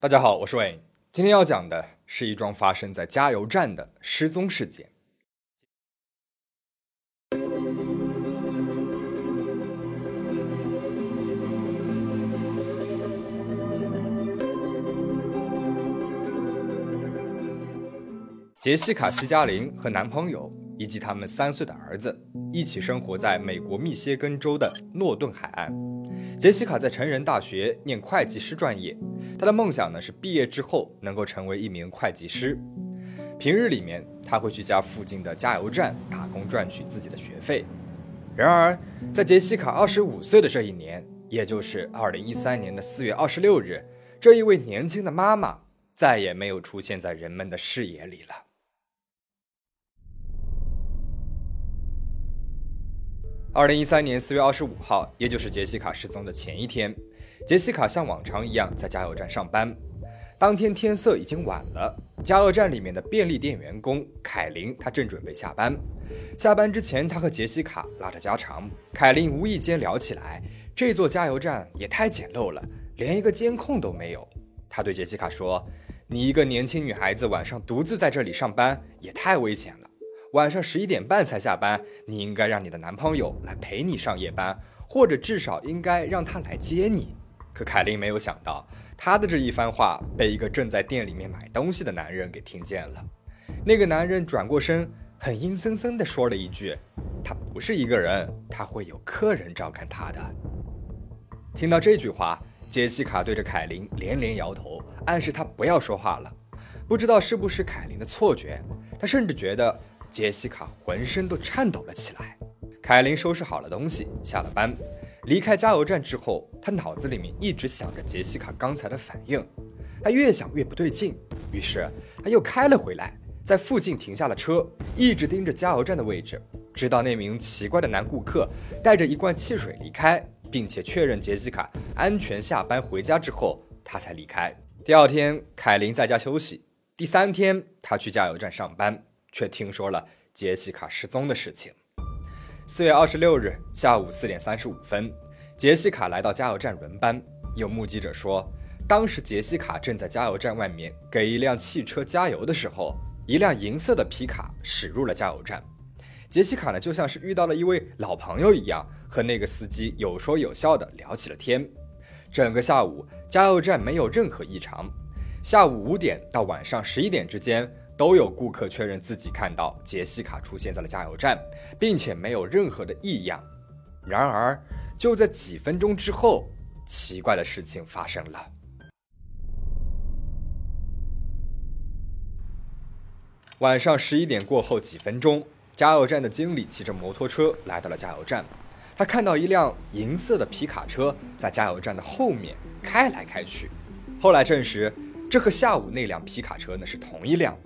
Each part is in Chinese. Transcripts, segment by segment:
大家好，我是魏。今天要讲的是一桩发生在加油站的失踪事件。杰西卡·西加林和男朋友以及他们三岁的儿子一起生活在美国密歇根州的诺顿海岸。杰西卡在成人大学念会计师专业。她的梦想呢是毕业之后能够成为一名会计师。平日里面，她会去家附近的加油站打工赚取自己的学费。然而，在杰西卡二十五岁的这一年，也就是二零一三年的四月二十六日，这一位年轻的妈妈再也没有出现在人们的视野里了。二零一三年四月二十五号，也就是杰西卡失踪的前一天。杰西卡像往常一样在加油站上班。当天天色已经晚了，加油站里面的便利店员工凯琳，她正准备下班。下班之前，她和杰西卡拉着家常。凯琳无意间聊起来，这座加油站也太简陋了，连一个监控都没有。她对杰西卡说：“你一个年轻女孩子，晚上独自在这里上班也太危险了。晚上十一点半才下班，你应该让你的男朋友来陪你上夜班，或者至少应该让他来接你。”可凯琳没有想到，她的这一番话被一个正在店里面买东西的男人给听见了。那个男人转过身，很阴森森地说了一句：“他不是一个人，他会有客人照看他的。”听到这句话，杰西卡对着凯琳连连摇头，暗示她不要说话了。不知道是不是凯琳的错觉，他甚至觉得杰西卡浑身都颤抖了起来。凯琳收拾好了东西，下了班。离开加油站之后，他脑子里面一直想着杰西卡刚才的反应，他越想越不对劲，于是他又开了回来，在附近停下了车，一直盯着加油站的位置，直到那名奇怪的男顾客带着一罐汽水离开，并且确认杰西卡安全下班回家之后，他才离开。第二天，凯琳在家休息；第三天，他去加油站上班，却听说了杰西卡失踪的事情。四月二十六日下午四点三十五分，杰西卡来到加油站轮班。有目击者说，当时杰西卡正在加油站外面给一辆汽车加油的时候，一辆银色的皮卡驶入了加油站。杰西卡呢，就像是遇到了一位老朋友一样，和那个司机有说有笑的聊起了天。整个下午，加油站没有任何异常。下午五点到晚上十一点之间。都有顾客确认自己看到杰西卡出现在了加油站，并且没有任何的异样。然而，就在几分钟之后，奇怪的事情发生了。晚上十一点过后几分钟，加油站的经理骑着摩托车来到了加油站，他看到一辆银色的皮卡车在加油站的后面开来开去。后来证实，这和下午那辆皮卡车呢是同一辆。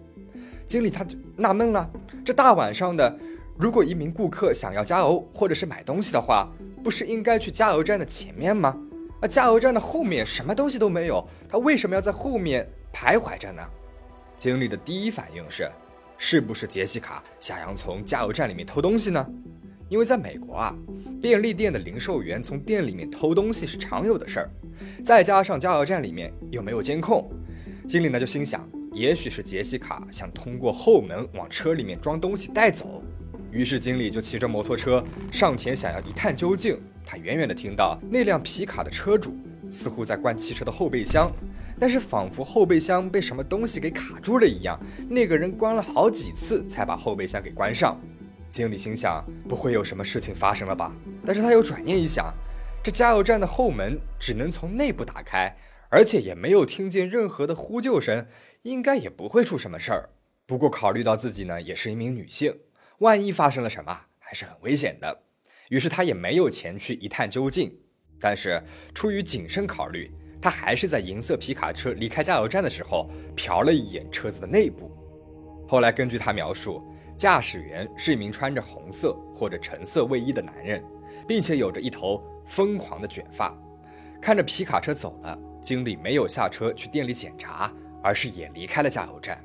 经理他就纳闷了，这大晚上的，如果一名顾客想要加油或者是买东西的话，不是应该去加油站的前面吗？那加油站的后面什么东西都没有，他为什么要在后面徘徊着呢？经理的第一反应是，是不是杰西卡想要从加油站里面偷东西呢？因为在美国啊，便利店的零售员从店里面偷东西是常有的事儿，再加上加油站里面又没有监控，经理呢就心想。也许是杰西卡想通过后门往车里面装东西带走，于是经理就骑着摩托车上前想要一探究竟。他远远的听到那辆皮卡的车主似乎在关汽车的后备箱，但是仿佛后备箱被什么东西给卡住了一样，那个人关了好几次才把后备箱给关上。经理心想不会有什么事情发生了吧？但是他又转念一想，这加油站的后门只能从内部打开，而且也没有听见任何的呼救声。应该也不会出什么事儿，不过考虑到自己呢也是一名女性，万一发生了什么还是很危险的，于是他也没有前去一探究竟。但是出于谨慎考虑，他还是在银色皮卡车离开加油站的时候瞟了一眼车子的内部。后来根据他描述，驾驶员是一名穿着红色或者橙色卫衣的男人，并且有着一头疯狂的卷发。看着皮卡车走了，经理没有下车去店里检查。而是也离开了加油站。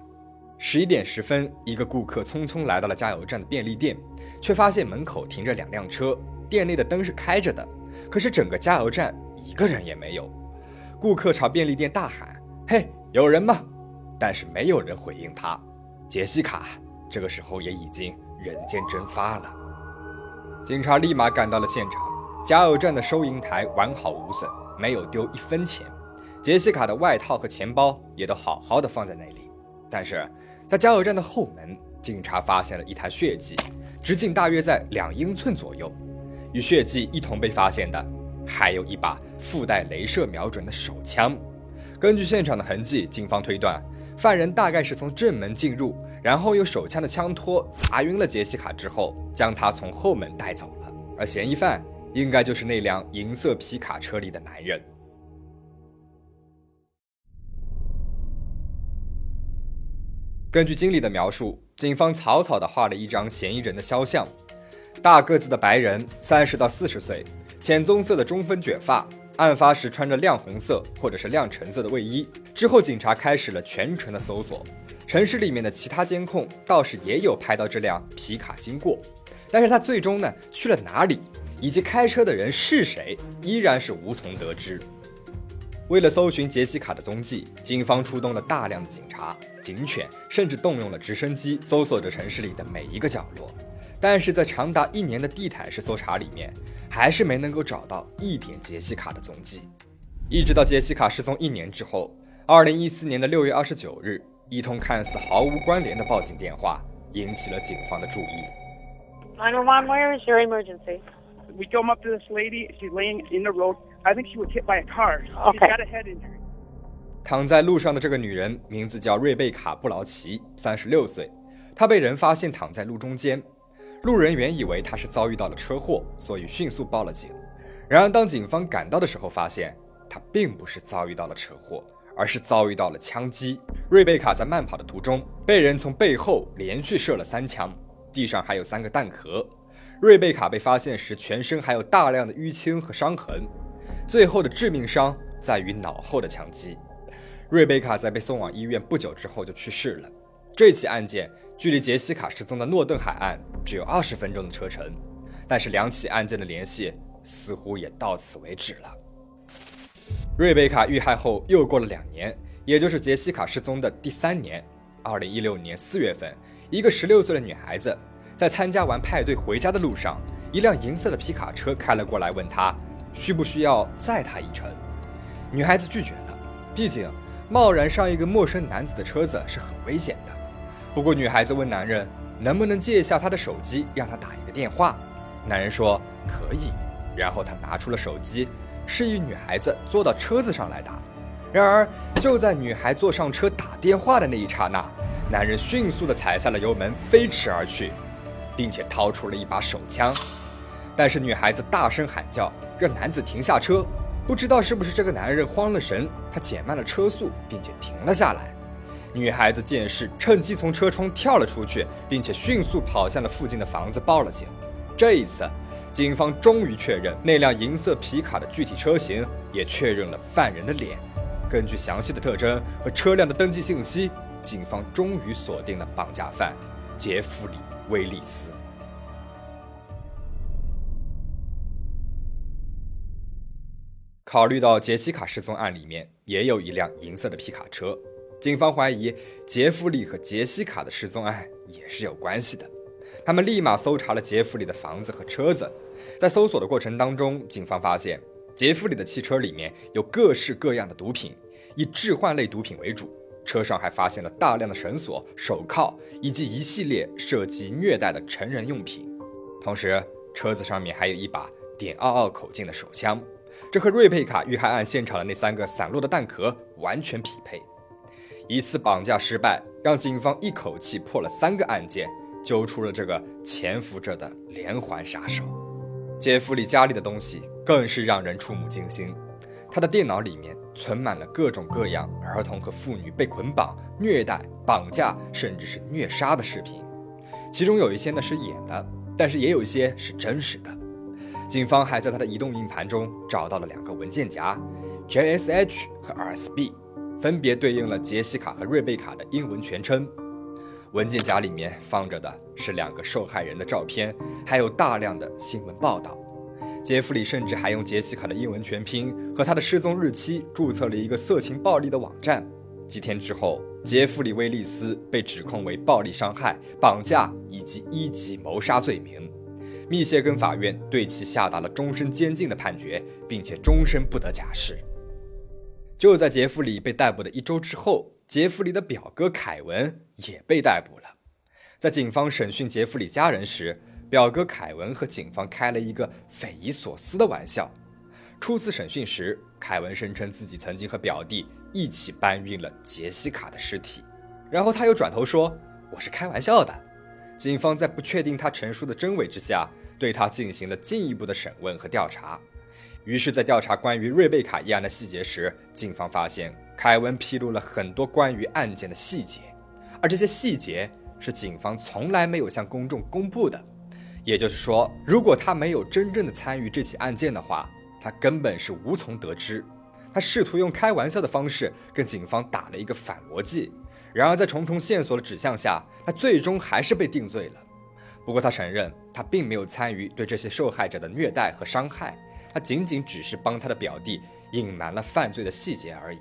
十一点十分，一个顾客匆匆来到了加油站的便利店，却发现门口停着两辆车，店内的灯是开着的，可是整个加油站一个人也没有。顾客朝便利店大喊：“嘿，有人吗？”但是没有人回应他。杰西卡这个时候也已经人间蒸发了。警察立马赶到了现场，加油站的收银台完好无损，没有丢一分钱。杰西卡的外套和钱包也都好好的放在那里。但是在加油站的后门，警察发现了一滩血迹，直径大约在两英寸左右。与血迹一同被发现的，还有一把附带镭射瞄准的手枪。根据现场的痕迹，警方推断。犯人大概是从正门进入，然后用手枪的枪托砸晕了杰西卡之后，将她从后门带走了。而嫌疑犯应该就是那辆银色皮卡车里的男人。根据经理的描述，警方草草地画了一张嫌疑人的肖像：大个子的白人，三十到四十岁，浅棕色的中分卷发。案发时穿着亮红色或者是亮橙色的卫衣。之后，警察开始了全城的搜索。城市里面的其他监控倒是也有拍到这辆皮卡经过，但是他最终呢去了哪里，以及开车的人是谁，依然是无从得知。为了搜寻杰西卡的踪迹，警方出动了大量的警察、警犬，甚至动用了直升机，搜索着城市里的每一个角落。但是在长达一年的地毯式搜查里面，还是没能够找到一点杰西卡的踪迹。一直到杰西卡失踪一年之后，二零一四年的六月二十九日，一通看似毫无关联的报警电话引起了警方的注意。911, where is your emergency? We come up to this lady. She's laying in the road. I think she was hit by a car. She's got a head injury. 躺在路上的这个女人名字叫瑞贝卡·布劳奇，三十六岁。她被人发现躺在路中间。路人原以为她是遭遇到了车祸，所以迅速报了警。然而，当警方赶到的时候，发现她并不是遭遇到了车祸，而是遭遇到了枪击。瑞贝卡在慢跑的途中被人从背后连续射了三枪，地上还有三个弹壳。瑞贝卡被发现时，全身还有大量的淤青和伤痕，最后的致命伤在于脑后的枪击。瑞贝卡在被送往医院不久之后就去世了。这起案件。距离杰西卡失踪的诺顿海岸只有二十分钟的车程，但是两起案件的联系似乎也到此为止了。瑞贝卡遇害后又过了两年，也就是杰西卡失踪的第三年，二零一六年四月份，一个十六岁的女孩子在参加完派对回家的路上，一辆银色的皮卡车开了过来，问她需不需要载她一程。女孩子拒绝了，毕竟贸然上一个陌生男子的车子是很危险的。不过，女孩子问男人能不能借一下他的手机，让他打一个电话。男人说可以。然后他拿出了手机，示意女孩子坐到车子上来打。然而，就在女孩坐上车打电话的那一刹那，男人迅速地踩下了油门，飞驰而去，并且掏出了一把手枪。但是女孩子大声喊叫，让男子停下车。不知道是不是这个男人慌了神，他减慢了车速，并且停了下来。女孩子见势，趁机从车窗跳了出去，并且迅速跑向了附近的房子，报了警。这一次，警方终于确认那辆银色皮卡的具体车型，也确认了犯人的脸。根据详细的特征和车辆的登记信息，警方终于锁定了绑架犯杰弗里·威利斯。考虑到杰西卡失踪案里面也有一辆银色的皮卡车。警方怀疑杰弗里和杰西卡的失踪案也是有关系的，他们立马搜查了杰弗里的房子和车子。在搜索的过程当中，警方发现杰弗里的汽车里面有各式各样的毒品，以致幻类毒品为主。车上还发现了大量的绳索、手铐以及一系列涉及虐待的成人用品。同时，车子上面还有一把点二二口径的手枪，这和瑞贝卡遇害案现场的那三个散落的弹壳完全匹配。一次绑架失败，让警方一口气破了三个案件，揪出了这个潜伏着的连环杀手。杰弗里家里的东西更是让人触目惊心，他的电脑里面存满了各种各样儿童和妇女被捆绑、虐待、绑架，甚至是虐杀的视频。其中有一些呢是演的，但是也有一些是真实的。警方还在他的移动硬盘中找到了两个文件夹，JSH 和 RSB。分别对应了杰西卡和瑞贝卡的英文全称。文件夹里面放着的是两个受害人的照片，还有大量的新闻报道。杰弗里甚至还用杰西卡的英文全拼和她的失踪日期注册了一个色情暴力的网站，几天之后，杰弗里·威利斯被指控为暴力伤害、绑架以及一级谋杀罪名。密歇根法院对其下达了终身监禁的判决，并且终身不得假释。就在杰弗里被逮捕的一周之后，杰弗里的表哥凯文也被逮捕了。在警方审讯杰弗里家人时，表哥凯文和警方开了一个匪夷所思的玩笑。初次审讯时，凯文声称自己曾经和表弟一起搬运了杰西卡的尸体，然后他又转头说：“我是开玩笑的。”警方在不确定他陈述的真伪之下，对他进行了进一步的审问和调查。于是，在调查关于瑞贝卡一案的细节时，警方发现凯文披露了很多关于案件的细节，而这些细节是警方从来没有向公众公布的。也就是说，如果他没有真正的参与这起案件的话，他根本是无从得知。他试图用开玩笑的方式跟警方打了一个反逻辑，然而在重重线索的指向下，他最终还是被定罪了。不过，他承认他并没有参与对这些受害者的虐待和伤害。他仅仅只是帮他的表弟隐瞒了犯罪的细节而已。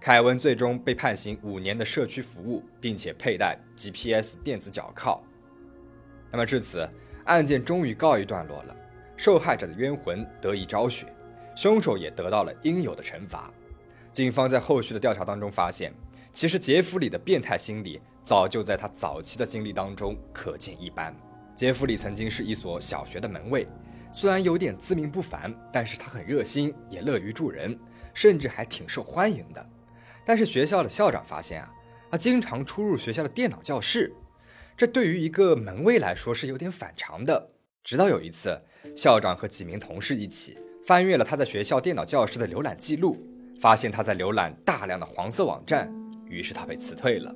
凯文最终被判刑五年的社区服务，并且佩戴 GPS 电子脚铐。那么至此，案件终于告一段落了，受害者的冤魂得以昭雪，凶手也得到了应有的惩罚。警方在后续的调查当中发现，其实杰弗里的变态心理早就在他早期的经历当中可见一斑。杰弗里曾经是一所小学的门卫。虽然有点自命不凡，但是他很热心，也乐于助人，甚至还挺受欢迎的。但是学校的校长发现啊，他经常出入学校的电脑教室，这对于一个门卫来说是有点反常的。直到有一次，校长和几名同事一起翻阅了他在学校电脑教室的浏览记录，发现他在浏览大量的黄色网站，于是他被辞退了。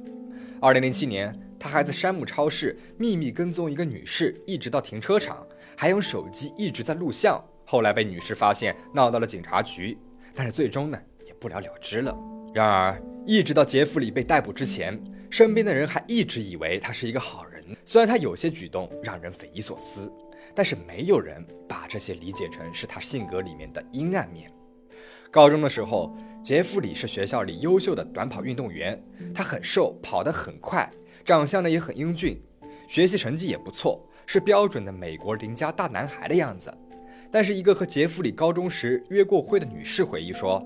二零零七年，他还在山姆超市秘密跟踪一个女士，一直到停车场。还用手机一直在录像，后来被女士发现，闹到了警察局，但是最终呢也不了了之了。然而，一直到杰弗里被逮捕之前，身边的人还一直以为他是一个好人。虽然他有些举动让人匪夷所思，但是没有人把这些理解成是他性格里面的阴暗面。高中的时候，杰弗里是学校里优秀的短跑运动员，他很瘦，跑得很快，长相呢也很英俊，学习成绩也不错。是标准的美国邻家大男孩的样子，但是一个和杰弗里高中时约过会的女士回忆说，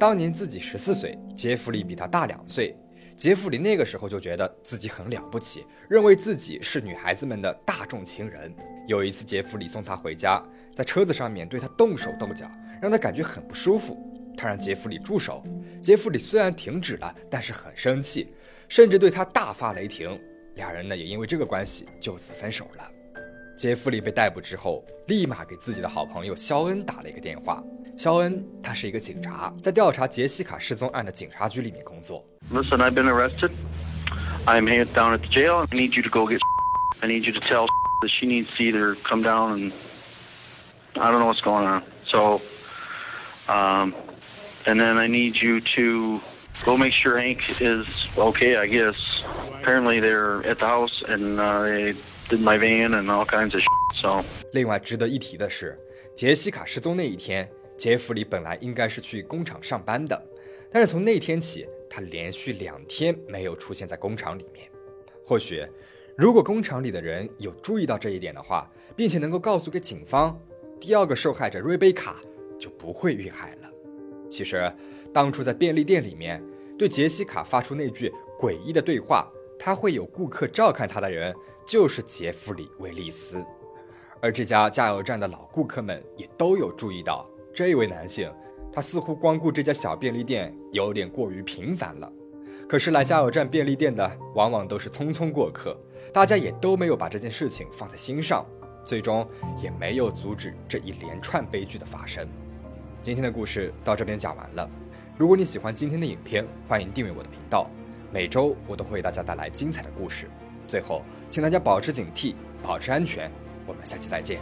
当年自己十四岁，杰弗里比他大两岁，杰弗里那个时候就觉得自己很了不起，认为自己是女孩子们的大众情人。有一次，杰弗里送她回家，在车子上面对她动手动脚，让她感觉很不舒服。他让杰弗里住手，杰弗里虽然停止了，但是很生气，甚至对他大发雷霆。俩人呢也因为这个关系就此分手了。杰弗里被逮捕之后，立马给自己的好朋友肖恩打了一个电话。肖恩他是一个警察，在调查杰西卡失踪案的警察局里面工作。Listen, I've been arrested. I'm here down at the jail. I need you to go get. I need you to tell that she needs to either come down and. I don't know what's going on. So, um, and then I need you to go make sure Hank is okay. I guess. Apparently they're at the house and uh, they. my van and all kinds of so。另外值得一提的是，杰西卡失踪那一天，杰弗里本来应该是去工厂上班的，但是从那天起，他连续两天没有出现在工厂里面。或许，如果工厂里的人有注意到这一点的话，并且能够告诉给警方，第二个受害者瑞贝卡就不会遇害了。其实，当初在便利店里面对杰西卡发出那句诡异的对话，他会有顾客照看他的人。就是杰弗里·威利斯，而这家加油站的老顾客们也都有注意到，这位男性他似乎光顾这家小便利店有点过于频繁了。可是来加油站便利店的往往都是匆匆过客，大家也都没有把这件事情放在心上，最终也没有阻止这一连串悲剧的发生。今天的故事到这边讲完了。如果你喜欢今天的影片，欢迎订阅我的频道，每周我都会为大家带来精彩的故事。最后，请大家保持警惕，保持安全。我们下期再见。